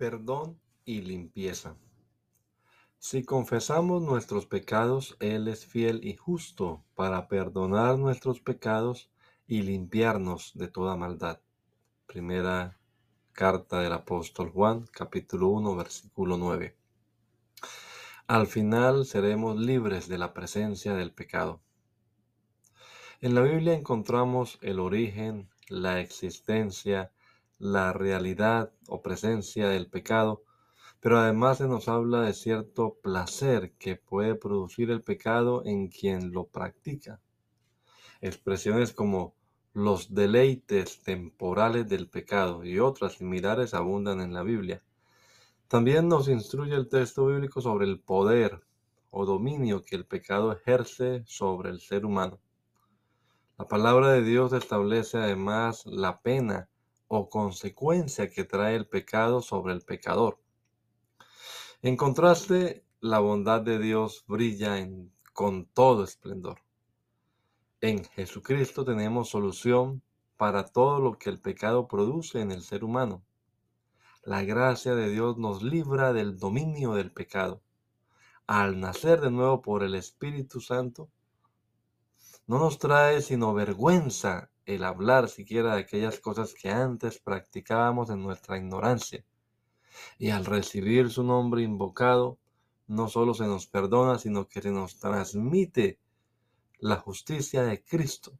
Perdón y limpieza. Si confesamos nuestros pecados, Él es fiel y justo para perdonar nuestros pecados y limpiarnos de toda maldad. Primera carta del apóstol Juan, capítulo 1, versículo 9. Al final seremos libres de la presencia del pecado. En la Biblia encontramos el origen, la existencia, la realidad o presencia del pecado, pero además se nos habla de cierto placer que puede producir el pecado en quien lo practica. Expresiones como los deleites temporales del pecado y otras similares abundan en la Biblia. También nos instruye el texto bíblico sobre el poder o dominio que el pecado ejerce sobre el ser humano. La palabra de Dios establece además la pena o consecuencia que trae el pecado sobre el pecador. En contraste, la bondad de Dios brilla en, con todo esplendor. En Jesucristo tenemos solución para todo lo que el pecado produce en el ser humano. La gracia de Dios nos libra del dominio del pecado. Al nacer de nuevo por el Espíritu Santo, no nos trae sino vergüenza el hablar siquiera de aquellas cosas que antes practicábamos en nuestra ignorancia. Y al recibir su nombre invocado, no solo se nos perdona, sino que se nos transmite la justicia de Cristo.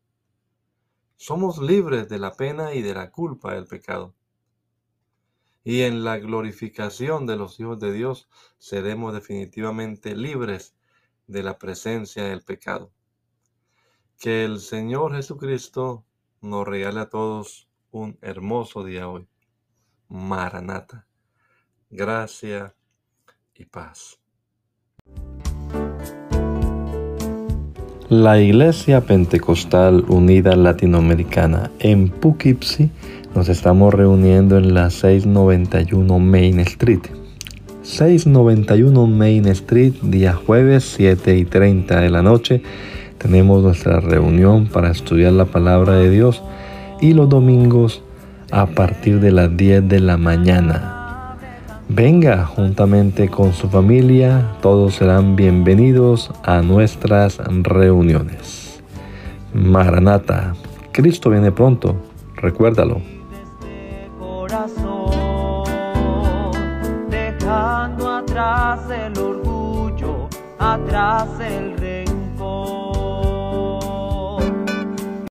Somos libres de la pena y de la culpa del pecado. Y en la glorificación de los hijos de Dios seremos definitivamente libres de la presencia del pecado. Que el Señor Jesucristo nos regale a todos un hermoso día hoy. Maranata. Gracia y paz. La Iglesia Pentecostal Unida Latinoamericana en Poughkeepsie nos estamos reuniendo en la 691 Main Street. 691 Main Street, día jueves 7 y 30 de la noche tenemos nuestra reunión para estudiar la palabra de Dios y los domingos a partir de las 10 de la mañana. Venga juntamente con su familia, todos serán bienvenidos a nuestras reuniones. Maranata, Cristo viene pronto, recuérdalo. Dejando atrás el orgullo, atrás el rey